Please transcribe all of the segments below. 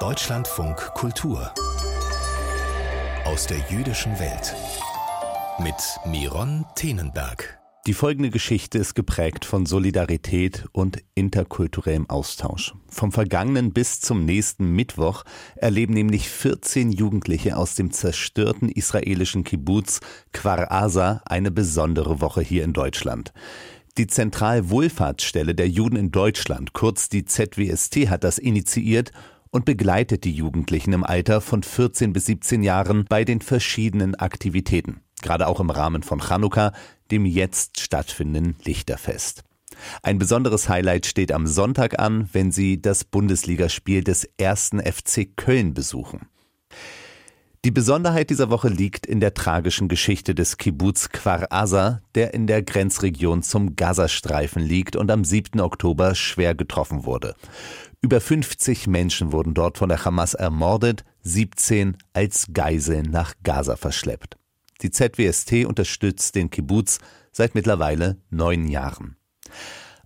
Deutschlandfunk Kultur aus der jüdischen Welt mit Miron Tenenberg. Die folgende Geschichte ist geprägt von Solidarität und interkulturellem Austausch. Vom vergangenen bis zum nächsten Mittwoch erleben nämlich 14 Jugendliche aus dem zerstörten israelischen Kibbutz Kfar Asa eine besondere Woche hier in Deutschland. Die Zentralwohlfahrtsstelle der Juden in Deutschland, kurz die ZWST, hat das initiiert und begleitet die Jugendlichen im Alter von 14 bis 17 Jahren bei den verschiedenen Aktivitäten, gerade auch im Rahmen von Chanukka, dem jetzt stattfindenden Lichterfest. Ein besonderes Highlight steht am Sonntag an, wenn sie das Bundesligaspiel des ersten FC Köln besuchen. Die Besonderheit dieser Woche liegt in der tragischen Geschichte des Kibbutz Kfar Aza, der in der Grenzregion zum Gazastreifen liegt und am 7. Oktober schwer getroffen wurde. Über 50 Menschen wurden dort von der Hamas ermordet, 17 als Geiseln nach Gaza verschleppt. Die ZWST unterstützt den Kibbutz seit mittlerweile neun Jahren.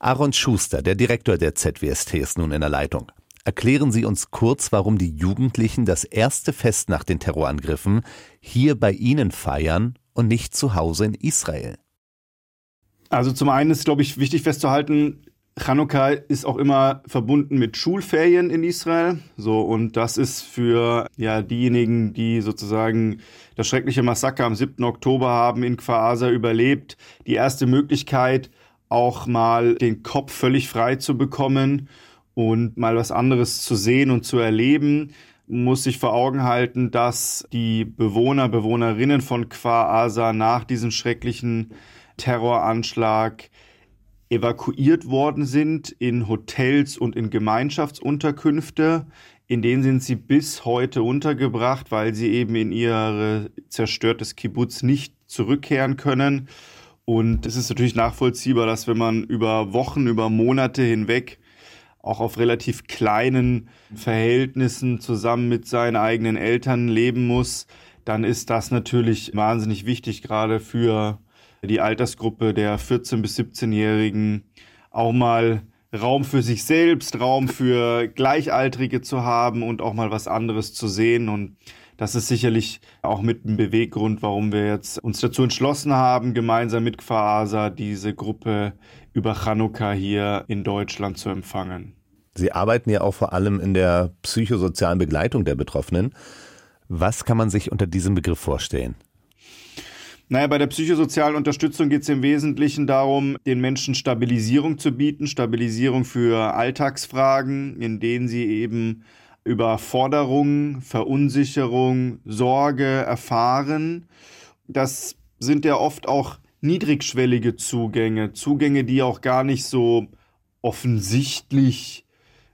Aaron Schuster, der Direktor der ZWST, ist nun in der Leitung. Erklären Sie uns kurz, warum die Jugendlichen das erste Fest nach den Terrorangriffen hier bei Ihnen feiern und nicht zu Hause in Israel. Also zum einen ist, glaube ich, wichtig festzuhalten, Chanukka ist auch immer verbunden mit Schulferien in Israel. So, und das ist für ja, diejenigen, die sozusagen das schreckliche Massaker am 7. Oktober haben in Kfar überlebt, die erste Möglichkeit, auch mal den Kopf völlig frei zu bekommen und mal was anderes zu sehen und zu erleben, muss sich vor Augen halten, dass die Bewohner, Bewohnerinnen von Kfar Asa nach diesem schrecklichen Terroranschlag evakuiert worden sind in Hotels und in Gemeinschaftsunterkünfte. In denen sind sie bis heute untergebracht, weil sie eben in ihr zerstörtes Kibbutz nicht zurückkehren können. Und es ist natürlich nachvollziehbar, dass wenn man über Wochen, über Monate hinweg auch auf relativ kleinen Verhältnissen zusammen mit seinen eigenen Eltern leben muss, dann ist das natürlich wahnsinnig wichtig, gerade für die Altersgruppe der 14- bis 17-Jährigen auch mal Raum für sich selbst, Raum für Gleichaltrige zu haben und auch mal was anderes zu sehen. Und das ist sicherlich auch mit ein Beweggrund, warum wir jetzt uns dazu entschlossen haben, gemeinsam mit Kfaasa diese Gruppe über Chanukka hier in Deutschland zu empfangen. Sie arbeiten ja auch vor allem in der psychosozialen Begleitung der Betroffenen. Was kann man sich unter diesem Begriff vorstellen? Naja, bei der psychosozialen Unterstützung geht es im Wesentlichen darum, den Menschen Stabilisierung zu bieten, Stabilisierung für Alltagsfragen, in denen sie eben Überforderung, Verunsicherung, Sorge erfahren. Das sind ja oft auch niedrigschwellige Zugänge, Zugänge, die auch gar nicht so offensichtlich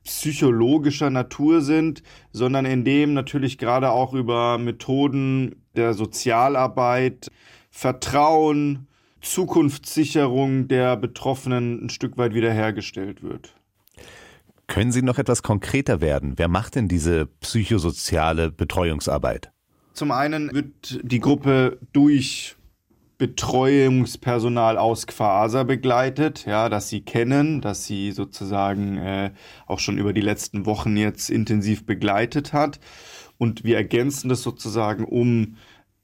psychologischer Natur sind, sondern in dem natürlich gerade auch über Methoden der Sozialarbeit, Vertrauen, Zukunftssicherung der Betroffenen ein Stück weit wiederhergestellt wird. Können Sie noch etwas konkreter werden? Wer macht denn diese psychosoziale Betreuungsarbeit? Zum einen wird die Gruppe durch Betreuungspersonal aus Quasa begleitet, ja, dass sie kennen, dass sie sozusagen äh, auch schon über die letzten Wochen jetzt intensiv begleitet hat. Und wir ergänzen das sozusagen um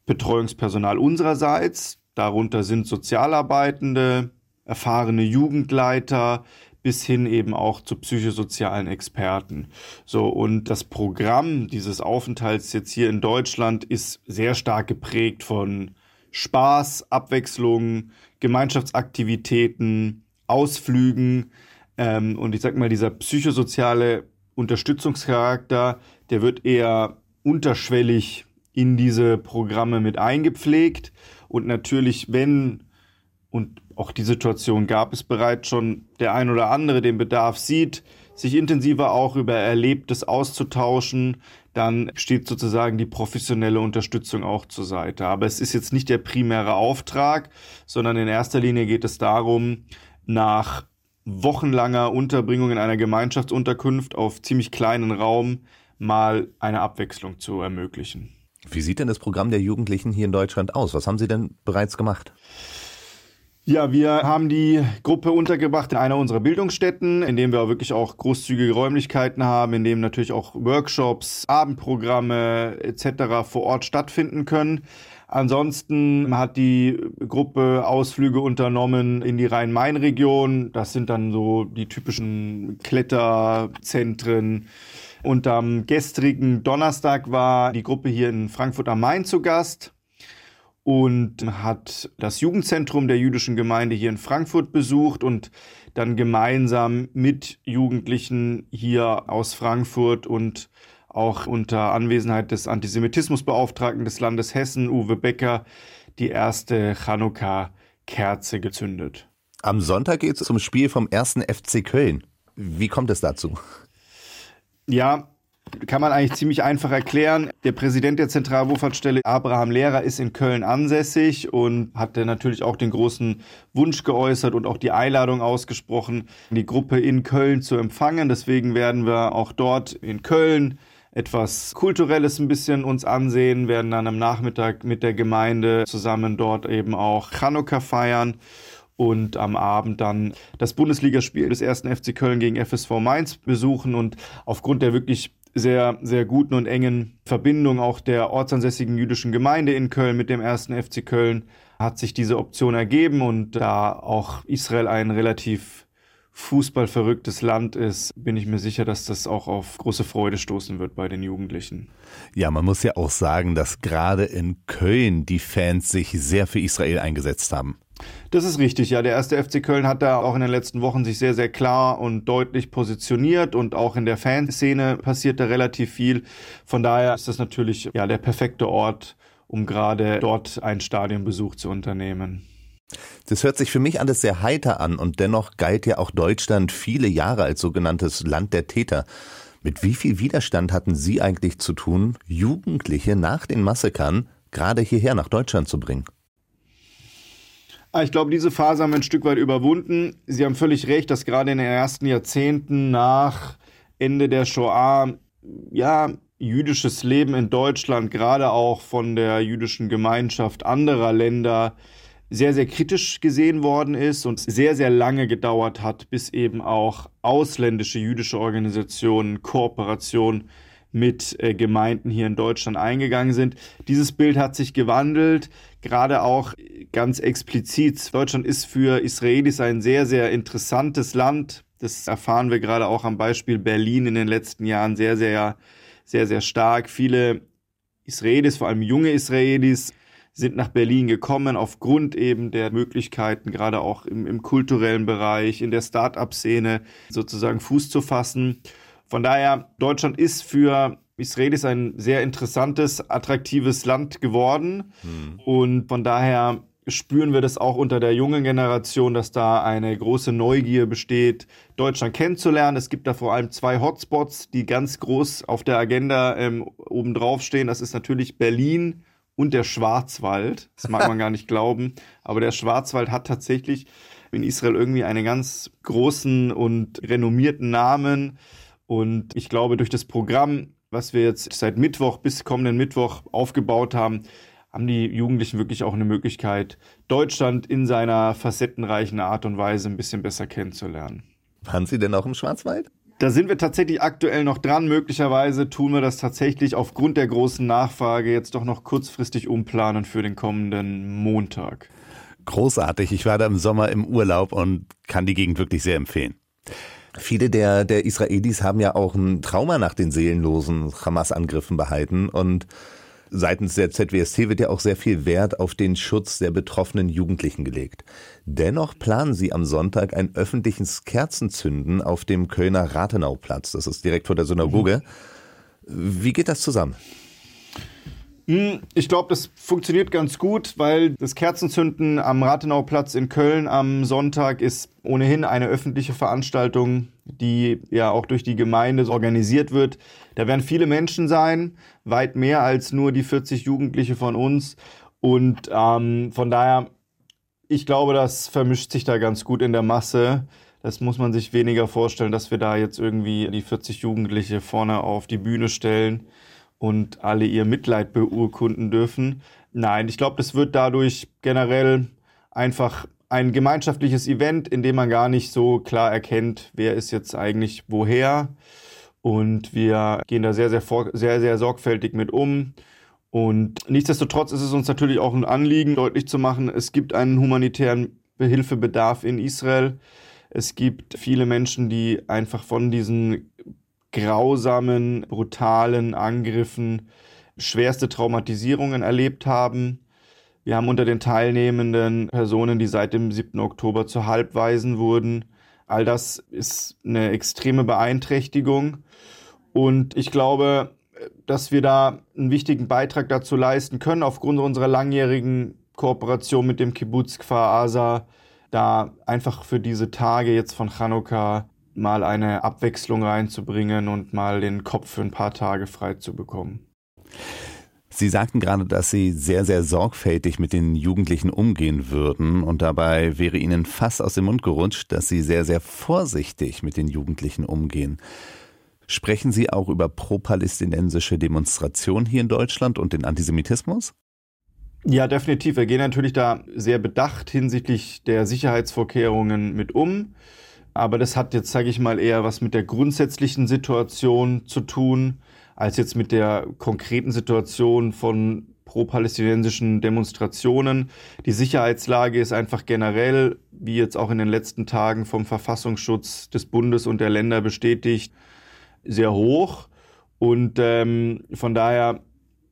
Betreuungspersonal unsererseits. Darunter sind Sozialarbeitende, erfahrene Jugendleiter, bis hin eben auch zu psychosozialen Experten. So, und das Programm dieses Aufenthalts jetzt hier in Deutschland ist sehr stark geprägt von Spaß, Abwechslung, Gemeinschaftsaktivitäten, Ausflügen ähm, und ich sag mal, dieser psychosoziale Unterstützungscharakter, der wird eher unterschwellig in diese Programme mit eingepflegt und natürlich, wenn und auch die Situation gab es bereits schon, der ein oder andere den Bedarf sieht, sich intensiver auch über Erlebtes auszutauschen, dann steht sozusagen die professionelle Unterstützung auch zur Seite. Aber es ist jetzt nicht der primäre Auftrag, sondern in erster Linie geht es darum, nach wochenlanger Unterbringung in einer Gemeinschaftsunterkunft auf ziemlich kleinen Raum mal eine Abwechslung zu ermöglichen. Wie sieht denn das Programm der Jugendlichen hier in Deutschland aus? Was haben Sie denn bereits gemacht? Ja, wir haben die Gruppe untergebracht in einer unserer Bildungsstätten, in dem wir wirklich auch großzügige Räumlichkeiten haben, in dem natürlich auch Workshops, Abendprogramme etc. vor Ort stattfinden können. Ansonsten hat die Gruppe Ausflüge unternommen in die Rhein-Main-Region. Das sind dann so die typischen Kletterzentren. Und am gestrigen Donnerstag war die Gruppe hier in Frankfurt am Main zu Gast und hat das Jugendzentrum der jüdischen Gemeinde hier in Frankfurt besucht und dann gemeinsam mit Jugendlichen hier aus Frankfurt und auch unter Anwesenheit des Antisemitismusbeauftragten des Landes Hessen, Uwe Becker, die erste Chanukka-Kerze gezündet. Am Sonntag geht es zum Spiel vom ersten FC Köln. Wie kommt es dazu? Ja, kann man eigentlich ziemlich einfach erklären. Der Präsident der Zentralwohlfahrtsstelle, Abraham Lehrer, ist in Köln ansässig und hatte natürlich auch den großen Wunsch geäußert und auch die Einladung ausgesprochen, die Gruppe in Köln zu empfangen. Deswegen werden wir auch dort in Köln etwas Kulturelles ein bisschen uns ansehen, werden dann am Nachmittag mit der Gemeinde zusammen dort eben auch Chanukka feiern und am Abend dann das Bundesligaspiel des ersten FC Köln gegen FSV Mainz besuchen und aufgrund der wirklich sehr, sehr guten und engen Verbindung auch der ortsansässigen jüdischen Gemeinde in Köln mit dem ersten FC Köln hat sich diese Option ergeben und da auch Israel ein relativ fußballverrücktes Land ist, bin ich mir sicher, dass das auch auf große Freude stoßen wird bei den Jugendlichen. Ja, man muss ja auch sagen, dass gerade in Köln die Fans sich sehr für Israel eingesetzt haben. Das ist richtig, ja. Der erste FC Köln hat da auch in den letzten Wochen sich sehr, sehr klar und deutlich positioniert und auch in der Fanszene passiert da relativ viel. Von daher ist das natürlich ja der perfekte Ort, um gerade dort einen Stadionbesuch zu unternehmen. Das hört sich für mich alles sehr heiter an und dennoch galt ja auch Deutschland viele Jahre als sogenanntes Land der Täter. Mit wie viel Widerstand hatten Sie eigentlich zu tun, Jugendliche nach den Massakern gerade hierher nach Deutschland zu bringen? Ah, ich glaube, diese Phase haben wir ein Stück weit überwunden. Sie haben völlig recht, dass gerade in den ersten Jahrzehnten nach Ende der Shoah, ja, jüdisches Leben in Deutschland, gerade auch von der jüdischen Gemeinschaft anderer Länder, sehr, sehr kritisch gesehen worden ist und sehr, sehr lange gedauert hat, bis eben auch ausländische jüdische Organisationen Kooperation mit äh, Gemeinden hier in Deutschland eingegangen sind. Dieses Bild hat sich gewandelt, gerade auch ganz explizit. Deutschland ist für Israelis ein sehr, sehr interessantes Land. Das erfahren wir gerade auch am Beispiel Berlin in den letzten Jahren sehr, sehr, sehr, sehr stark. Viele Israelis, vor allem junge Israelis, sind nach Berlin gekommen aufgrund eben der Möglichkeiten, gerade auch im, im kulturellen Bereich, in der Start-up-Szene sozusagen Fuß zu fassen. Von daher, Deutschland ist für Israelis ein sehr interessantes, attraktives Land geworden. Hm. Und von daher spüren wir das auch unter der jungen Generation, dass da eine große Neugier besteht, Deutschland kennenzulernen. Es gibt da vor allem zwei Hotspots, die ganz groß auf der Agenda ähm, obendrauf stehen. Das ist natürlich Berlin und der Schwarzwald. Das mag man gar nicht glauben. Aber der Schwarzwald hat tatsächlich in Israel irgendwie einen ganz großen und renommierten Namen. Und ich glaube, durch das Programm, was wir jetzt seit Mittwoch bis kommenden Mittwoch aufgebaut haben, haben die Jugendlichen wirklich auch eine Möglichkeit, Deutschland in seiner facettenreichen Art und Weise ein bisschen besser kennenzulernen. Waren Sie denn auch im Schwarzwald? Da sind wir tatsächlich aktuell noch dran. Möglicherweise tun wir das tatsächlich aufgrund der großen Nachfrage jetzt doch noch kurzfristig umplanen für den kommenden Montag. Großartig. Ich war da im Sommer im Urlaub und kann die Gegend wirklich sehr empfehlen. Viele der, der Israelis haben ja auch ein Trauma nach den seelenlosen Hamas-Angriffen behalten und Seitens der ZWST wird ja auch sehr viel Wert auf den Schutz der betroffenen Jugendlichen gelegt. Dennoch planen sie am Sonntag ein öffentliches Kerzenzünden auf dem Kölner Rathenauplatz. Das ist direkt vor der Synagoge. Wie geht das zusammen? Hm, ich glaube, das funktioniert ganz gut, weil das Kerzenzünden am Rathenauplatz in Köln am Sonntag ist ohnehin eine öffentliche Veranstaltung, die ja auch durch die Gemeinde organisiert wird. Da werden viele Menschen sein, weit mehr als nur die 40 Jugendliche von uns. Und ähm, von daher, ich glaube, das vermischt sich da ganz gut in der Masse. Das muss man sich weniger vorstellen, dass wir da jetzt irgendwie die 40 Jugendliche vorne auf die Bühne stellen und alle ihr Mitleid beurkunden dürfen. Nein, ich glaube, das wird dadurch generell einfach ein gemeinschaftliches Event, in dem man gar nicht so klar erkennt, wer ist jetzt eigentlich woher. Und wir gehen da sehr, sehr, sehr, sehr sorgfältig mit um. Und nichtsdestotrotz ist es uns natürlich auch ein Anliegen, deutlich zu machen, es gibt einen humanitären Hilfebedarf in Israel. Es gibt viele Menschen, die einfach von diesen grausamen, brutalen Angriffen schwerste Traumatisierungen erlebt haben. Wir haben unter den teilnehmenden Personen, die seit dem 7. Oktober zu Halbwaisen wurden. All das ist eine extreme Beeinträchtigung. Und ich glaube, dass wir da einen wichtigen Beitrag dazu leisten können, aufgrund unserer langjährigen Kooperation mit dem Kibbutz Kfar Asa, da einfach für diese Tage jetzt von Chanukka mal eine Abwechslung reinzubringen und mal den Kopf für ein paar Tage frei zu bekommen. Sie sagten gerade, dass Sie sehr, sehr sorgfältig mit den Jugendlichen umgehen würden und dabei wäre Ihnen fast aus dem Mund gerutscht, dass Sie sehr, sehr vorsichtig mit den Jugendlichen umgehen. Sprechen Sie auch über pro-palästinensische Demonstrationen hier in Deutschland und den Antisemitismus? Ja, definitiv. Wir gehen natürlich da sehr bedacht hinsichtlich der Sicherheitsvorkehrungen mit um. Aber das hat jetzt, sage ich mal, eher was mit der grundsätzlichen Situation zu tun, als jetzt mit der konkreten Situation von pro-palästinensischen Demonstrationen. Die Sicherheitslage ist einfach generell, wie jetzt auch in den letzten Tagen vom Verfassungsschutz des Bundes und der Länder bestätigt, sehr hoch. Und ähm, von daher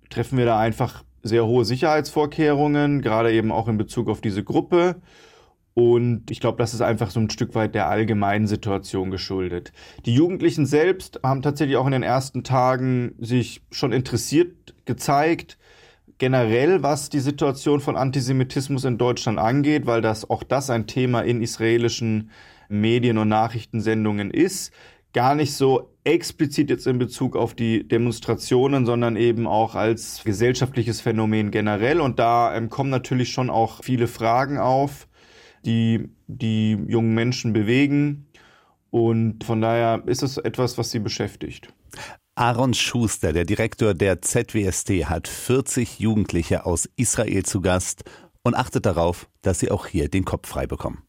treffen wir da einfach sehr hohe Sicherheitsvorkehrungen, gerade eben auch in Bezug auf diese Gruppe. Und ich glaube, das ist einfach so ein Stück weit der allgemeinen Situation geschuldet. Die Jugendlichen selbst haben tatsächlich auch in den ersten Tagen sich schon interessiert gezeigt, generell was die Situation von Antisemitismus in Deutschland angeht, weil das auch das ein Thema in israelischen Medien und Nachrichtensendungen ist gar nicht so explizit jetzt in Bezug auf die Demonstrationen, sondern eben auch als gesellschaftliches Phänomen generell. Und da ähm, kommen natürlich schon auch viele Fragen auf, die die jungen Menschen bewegen. Und von daher ist es etwas, was sie beschäftigt. Aaron Schuster, der Direktor der ZWST, hat 40 Jugendliche aus Israel zu Gast und achtet darauf, dass sie auch hier den Kopf frei bekommen.